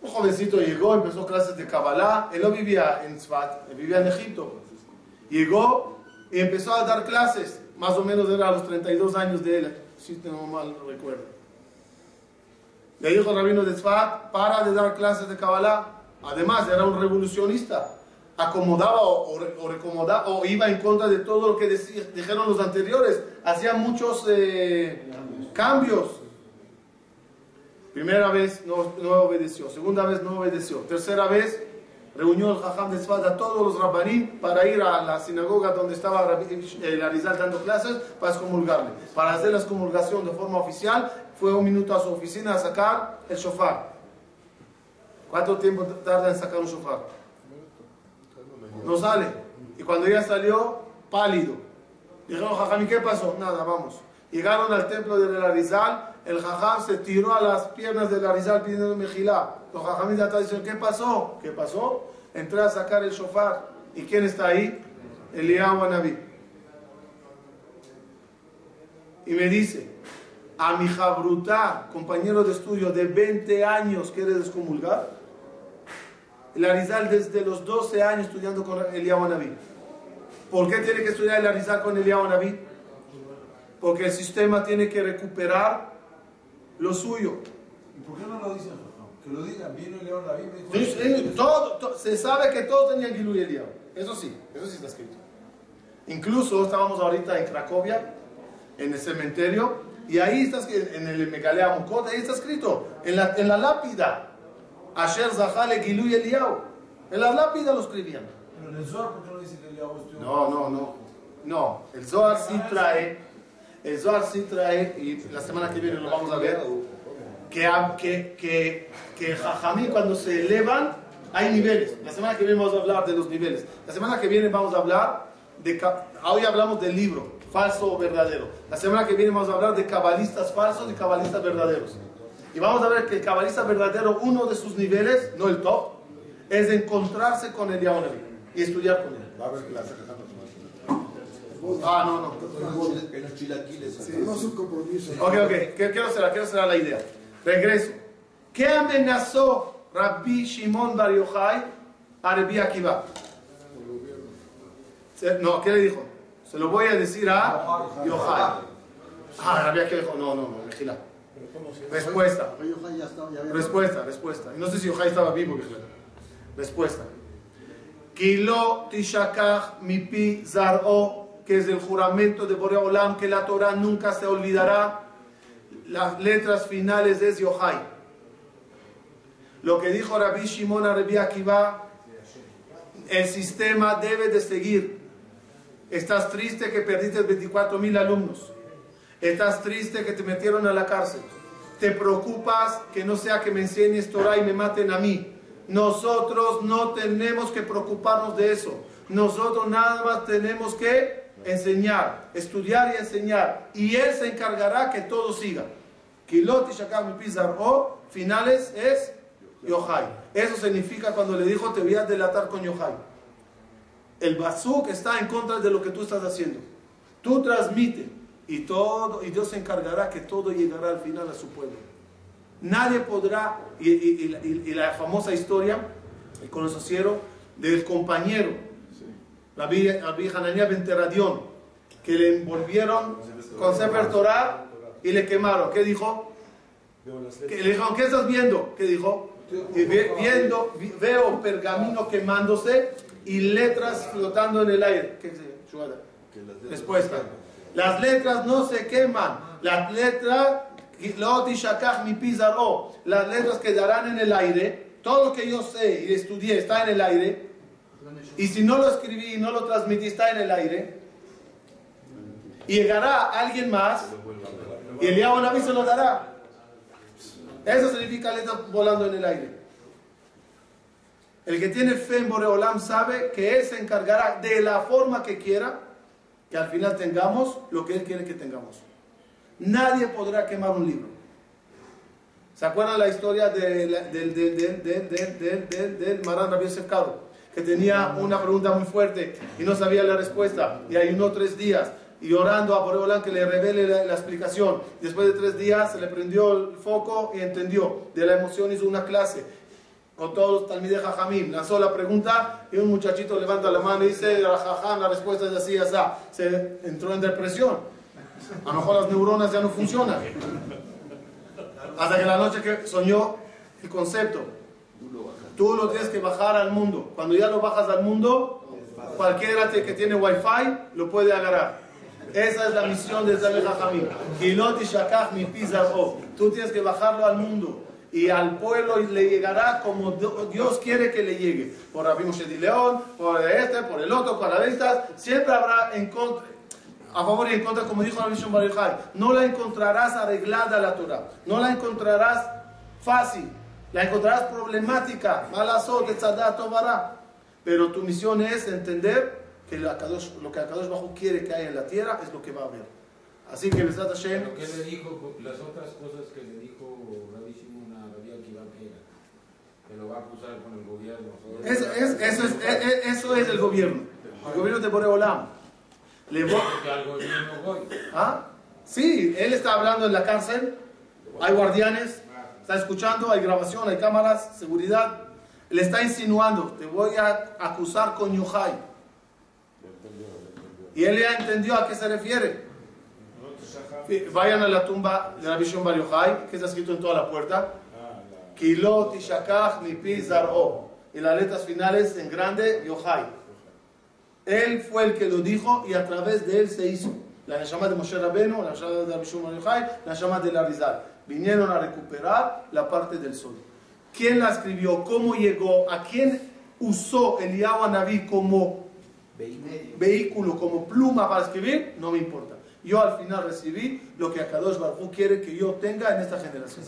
Speaker 1: Un jovencito llegó, empezó clases de Kabbalah. Él no vivía en Tzfat, él vivía en Egipto. Llegó y empezó a dar clases. Más o menos era a los 32 años de él, si no mal recuerdo. Le dijo el rabino de Tzfat, para de dar clases de Kabbalah. Además, era un revolucionista. Acomodaba o, o, o iba en contra de todo lo que dijeron los anteriores. Hacía muchos eh, cambios. Primera vez no, no obedeció, segunda vez no obedeció, tercera vez reunió el Jajam de Tzfat a todos los rabanim para ir a la sinagoga donde estaba Rabbi- el Arizal dando clases para excomulgarle. Para hacer la excomulgación de forma oficial, fue un minuto a su oficina a sacar el shofar. ¿Cuánto tiempo tarda en sacar un shofar? No sale. Y cuando ya salió, pálido. Dijeron, Jajam, ¿y qué pasó? Nada, vamos. Llegaron al templo del Arizal, el Jajam se tiró a las piernas del Arizal pidiendo mejilá. Los Jajamín ya dicen, ¿qué pasó? ¿Qué pasó? Entré a sacar el shofar. ¿Y quién está ahí? Eliyahu Anabí. Y me dice, a mi jabrutá, compañero de estudio de 20 años, ¿quieres excomulgar? El Arizal desde los 12 años estudiando con Eliyahu Anabí. ¿Por qué tiene que estudiar el Arizal con Eliyahu Anabí? Porque el sistema tiene que recuperar lo suyo.
Speaker 2: ¿Y por qué no lo dicen? Que lo digan, vino el León David, me dijo.
Speaker 1: Todo- to- se sabe que todos tenían Gilú y Eliyahu. Eso sí, eso sí está escrito. Incluso estábamos ahorita en Cracovia, en el cementerio, y ahí está en el Megalea Mukot, ahí está escrito, en la, en la lápida, Asher Zahale Gilú y Eliyahu. En la lápida lo escribían.
Speaker 2: Pero en el Zohar, ¿por qué no dice que Eliyahu estudió?
Speaker 1: No, no, no. No, el Zohar sí trae, el Zohar sí trae, y la semana que viene lo vamos a ver, que, que, que, que Jajamí cuando se elevan hay niveles. La semana que viene vamos a hablar de los niveles. La semana que viene vamos a hablar de... Hoy hablamos del libro, falso o verdadero. La semana que viene vamos a hablar de cabalistas falsos y cabalistas verdaderos. Y vamos a ver que el cabalista verdadero, uno de sus niveles, no el top, es encontrarse con el Yaonavi y estudiar con él.
Speaker 3: Va a haber clase de
Speaker 1: Ah, no, no.
Speaker 3: En los chilaquiles.
Speaker 8: Tenemos un compromiso.
Speaker 1: Ok, ok, ¿Qué- quiero cerrar, quiero cerrar la idea. Regreso. ¿Qué amenazó Rabbi Shimon Bar Yochai a Rabbi Akiva? Se- No, ¿qué le dijo? Se lo voy a decir a Yochai. Ah, Rabbi Akiva dijo, no, no, no, vigila. Respuesta, respuesta, respuesta. Y no sé si Yochai estaba vivo. Respuesta. Kilo tishakach mipi zar'o, que es el juramento de Borea Olam, que la Torah nunca se olvidará. Las letras finales es Yochai. Lo que dijo Rabbi Shimon a Rabbi Akiva, el sistema debe de seguir. Estás triste que perdiste 24 mil alumnos. Estás triste que te metieron a la cárcel. Te preocupas que no sea que me enseñes Torah y me maten a mí. Nosotros no tenemos que preocuparnos de eso. Nosotros nada más tenemos que enseñar, estudiar y enseñar. Y Él se encargará que todo siga. Kilot y Shakar mi Pizar o finales es Yohai. Eso significa cuando le dijo te voy a delatar con Yohai. El bazuk está en contra de lo que tú estás haciendo. Tú transmite y todo y Dios se encargará que todo llegará al final a su pueblo. Nadie podrá y, y- y la- y- la famosa historia el conociero del compañero Rabbi Rabbi Hananiah ben Teradión que le envolvieron con Sefer Torah y le quemaron. ¿Qué dijo? Que le dijeron, ¿qué estás viendo? ¿Qué dijo? Y ve- viendo, vi- veo pergamino quemándose y letras flotando en el aire. ¿Qué Respuesta. Las letras no se queman. Las letras. Las letras quedarán en el aire. Todo lo que yo sé y estudié está en el aire. Y si no lo escribí y no lo transmití, está en el aire. Y llegará alguien más y el Naví se lo dará. Eso significa letras volando en el aire. El que tiene fe en Boreolam sabe que Él se encargará de la forma que quiera que al final tengamos lo que Él quiere que tengamos. Nadie podrá quemar un libro. ¿Se acuerdan la historia de del, del, del, del Marán Karo? Que tenía una pregunta muy fuerte y no sabía la respuesta y ayunó tres días y orando a Boreolán que le revele la, la explicación. Después de tres días se le prendió el foco y entendió. De la emoción hizo una clase con todos los talmides. Lanzó la pregunta y un muchachito levanta la mano y dice, la respuesta es así, así. Se entró en depresión. A lo mejor las neuronas ya no funcionan. Hasta que la noche que soñó el concepto. Tú lo tienes que bajar al mundo. Cuando ya lo bajas al mundo, cualquiera que tiene wifi lo puede agarrar. Esa es la misión de Zaleh Jajamim. Tú tienes que bajarlo al mundo. Y al pueblo le llegará como Dios quiere que le llegue. Por Rabbi Moshe León, por este, por el otro, por la Siempre habrá en contra, a favor y en contra, como dijo la Misión Bar. No la encontrarás arreglada la Torah. No la encontrarás fácil. La encontrarás problemática. Malasot, Tzadá, Tobará. Pero tu misión es entender que la Kadosh- lo que Akadosh Bajo quiere que haya en la tierra es lo que va a haber. Así que Besat Hashem.
Speaker 2: ¿Qué le dijo? Las otras cosas que le dijo Rabbi Shimon a Rabbi Akiva que era, que lo va a acusar con el gobierno.
Speaker 1: Eso es, eso es, eso es el gobierno. El gobierno de Boreolam. Le
Speaker 2: voy.
Speaker 1: ¿Ah? Sí, él está hablando en la cárcel. Hay guardianes. Está escuchando, hay grabación, hay cámaras, seguridad. Le está insinuando, te voy a acusar con Yohai. Y él ya entendió a qué se refiere. Vayan a la tumba de la visión Bar Yochai, que está escrito en toda la puerta. Kilot y Shakach mi pi zar'o. Y las letras finales en grande, Yochai. Él fue el que lo dijo y a través de él se hizo. La Neshama de Moshe Rabenu, la Neshama de Rabishum Bar Yochai, la Neshama de la Rizal. Vinieron a recuperar la parte del sol. ¿Quién la escribió? ¿Cómo llegó? ¿A quién usó Eliyahu Naví como vehículo, como pluma para escribir? No me importa. Yo al final recibí lo que Akadosh Baruj Hu quiere que yo tenga en esta generación.